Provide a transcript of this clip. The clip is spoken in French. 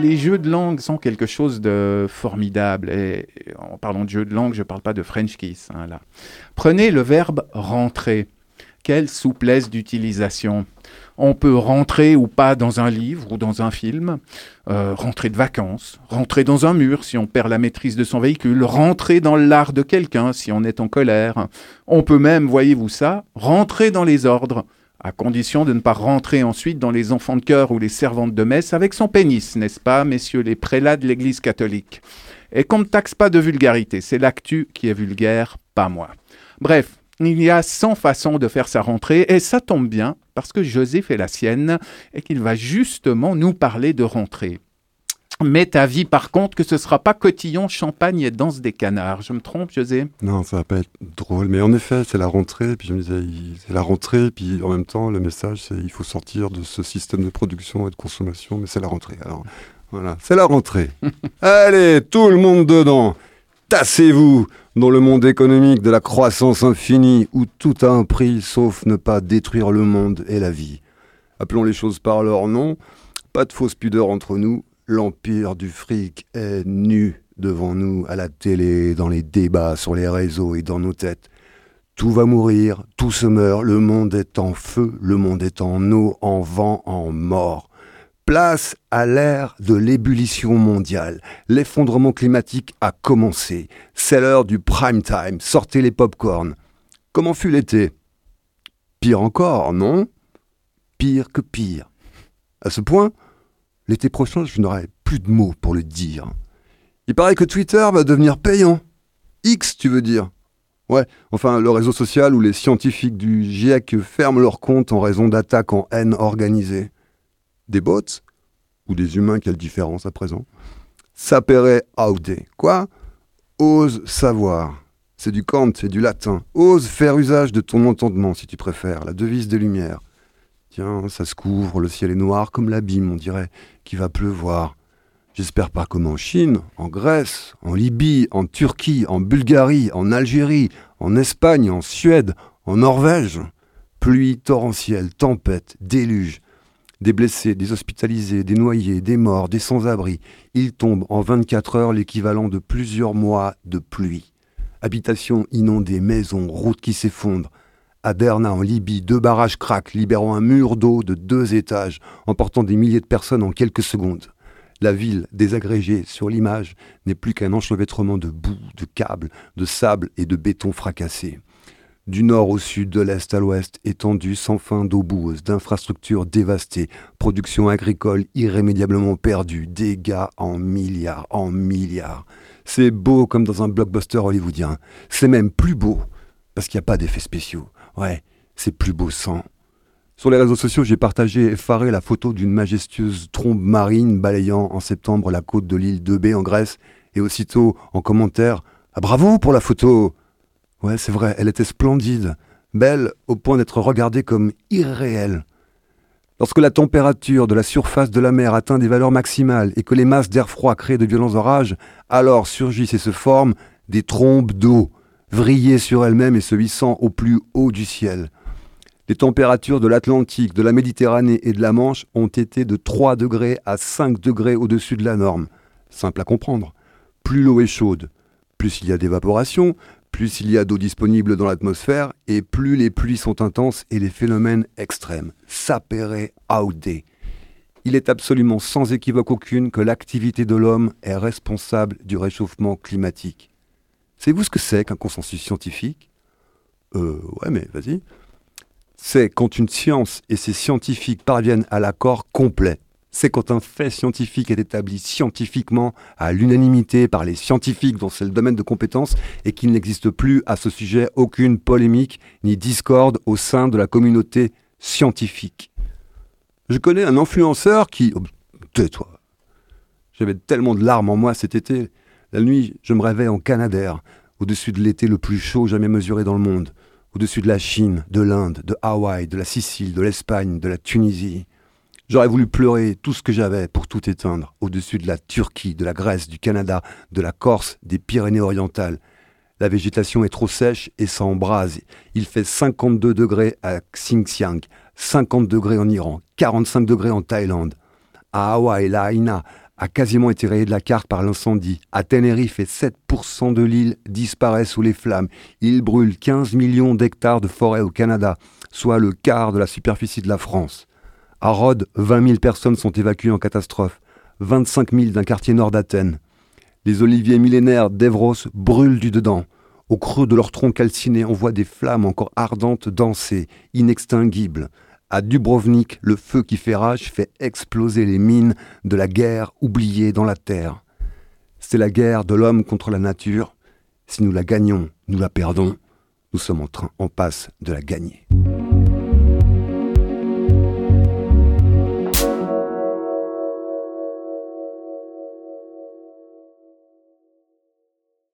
les jeux de langue sont quelque chose de formidable. Et en parlant de jeux de langue, je ne parle pas de French kiss. Hein, là. Prenez le verbe rentrer. Quelle souplesse d'utilisation. On peut rentrer ou pas dans un livre ou dans un film, euh, rentrer de vacances, rentrer dans un mur si on perd la maîtrise de son véhicule, rentrer dans l'art de quelqu'un si on est en colère. On peut même, voyez-vous ça, rentrer dans les ordres à condition de ne pas rentrer ensuite dans les enfants de cœur ou les servantes de messe avec son pénis, n'est-ce pas, messieurs les prélats de l'Église catholique? Et qu'on ne taxe pas de vulgarité, c'est l'actu qui est vulgaire, pas moi. Bref, il y a 100 façons de faire sa rentrée, et ça tombe bien, parce que José fait la sienne, et qu'il va justement nous parler de rentrée. Mais ta vie, par contre, que ce sera pas cotillon, champagne et danse des canards. Je me trompe, José? Non, ça va pas être drôle. Mais en effet, c'est la rentrée. Puis je me disais, c'est la rentrée. Puis en même temps, le message, c'est il faut sortir de ce système de production et de consommation. Mais c'est la rentrée. Alors voilà, c'est la rentrée. Allez, tout le monde dedans. Tassez-vous dans le monde économique de la croissance infinie où tout a un prix sauf ne pas détruire le monde et la vie. Appelons les choses par leur nom. Pas de fausse pudeur entre nous L'empire du fric est nu devant nous à la télé, dans les débats, sur les réseaux et dans nos têtes. Tout va mourir, tout se meurt, le monde est en feu, le monde est en eau, en vent, en mort. Place à l'ère de l'ébullition mondiale. L'effondrement climatique a commencé. C'est l'heure du prime time. Sortez les pop-corn. Comment fut l'été? Pire encore, non? Pire que pire. À ce point, L'été prochain, je n'aurai plus de mots pour le dire. Il paraît que Twitter va devenir payant. X, tu veux dire? Ouais, enfin, le réseau social où les scientifiques du GIEC ferment leurs comptes en raison d'attaques en haine organisées. Des bots Ou des humains, quelle différence à présent? Sapere aude. Quoi? Ose savoir. C'est du Kant, c'est du latin. Ose faire usage de ton entendement, si tu préfères, la devise des Lumières. Tiens, ça se couvre, le ciel est noir comme l'abîme, on dirait qu'il va pleuvoir. J'espère pas comme en Chine, en Grèce, en Libye, en Turquie, en Bulgarie, en Algérie, en Espagne, en Suède, en Norvège. Pluie torrentielle, tempête, déluge. Des blessés, des hospitalisés, des noyés, des morts, des sans-abri. Il tombe en 24 heures l'équivalent de plusieurs mois de pluie. Habitations inondées, maisons, routes qui s'effondrent, à Derna, en Libye, deux barrages craquent, libérant un mur d'eau de deux étages, emportant des milliers de personnes en quelques secondes. La ville, désagrégée sur l'image, n'est plus qu'un enchevêtrement de boue, de câbles, de sable et de béton fracassé. Du nord au sud, de l'est à l'ouest, étendue sans fin d'eau boueuse, d'infrastructures dévastées, production agricole irrémédiablement perdue, dégâts en milliards, en milliards. C'est beau comme dans un blockbuster hollywoodien. C'est même plus beau, parce qu'il n'y a pas d'effets spéciaux. Ouais, c'est plus beau sang. Sur les réseaux sociaux, j'ai partagé effaré la photo d'une majestueuse trombe marine balayant en septembre la côte de l'île de B en Grèce, et aussitôt en commentaire Ah bravo pour la photo Ouais, c'est vrai, elle était splendide, belle au point d'être regardée comme irréelle. Lorsque la température de la surface de la mer atteint des valeurs maximales et que les masses d'air froid créent de violents orages, alors surgissent et se forment des trombes d'eau vriller sur elle-même et se hissant au plus haut du ciel. Les températures de l'Atlantique, de la Méditerranée et de la Manche ont été de 3 degrés à 5 degrés au-dessus de la norme. Simple à comprendre. Plus l'eau est chaude, plus il y a d'évaporation, plus il y a d'eau disponible dans l'atmosphère, et plus les pluies sont intenses et les phénomènes extrêmes. Sapere aude. Il est absolument sans équivoque aucune que l'activité de l'homme est responsable du réchauffement climatique. Savez-vous ce que c'est qu'un consensus scientifique? Euh, ouais, mais vas-y. C'est quand une science et ses scientifiques parviennent à l'accord complet. C'est quand un fait scientifique est établi scientifiquement à l'unanimité par les scientifiques dont c'est le domaine de compétence et qu'il n'existe plus à ce sujet aucune polémique ni discorde au sein de la communauté scientifique. Je connais un influenceur qui... Oh, tais-toi. J'avais tellement de larmes en moi cet été. La nuit, je me réveille en Canadair, au-dessus de l'été le plus chaud jamais mesuré dans le monde, au-dessus de la Chine, de l'Inde, de Hawaï, de la Sicile, de l'Espagne, de la Tunisie. J'aurais voulu pleurer tout ce que j'avais pour tout éteindre, au-dessus de la Turquie, de la Grèce, du Canada, de la Corse, des Pyrénées orientales. La végétation est trop sèche et ça embrase. Il fait 52 degrés à Xinjiang, 50 degrés en Iran, 45 degrés en Thaïlande. À Hawaï, la Haïna a quasiment été rayée de la carte par l'incendie. À Tenerife, 7% de l'île disparaît sous les flammes. Il brûle 15 millions d'hectares de forêt au Canada, soit le quart de la superficie de la France. À Rhodes, 20 000 personnes sont évacuées en catastrophe, 25 000 d'un quartier nord d'Athènes. Les oliviers millénaires d'Evros brûlent du dedans. Au creux de leur tronc calciné, on voit des flammes encore ardentes danser, inextinguibles. À Dubrovnik, le feu qui fait rage fait exploser les mines de la guerre oubliée dans la terre. C'est la guerre de l'homme contre la nature. Si nous la gagnons, nous la perdons. Nous sommes en train, en passe de la gagner.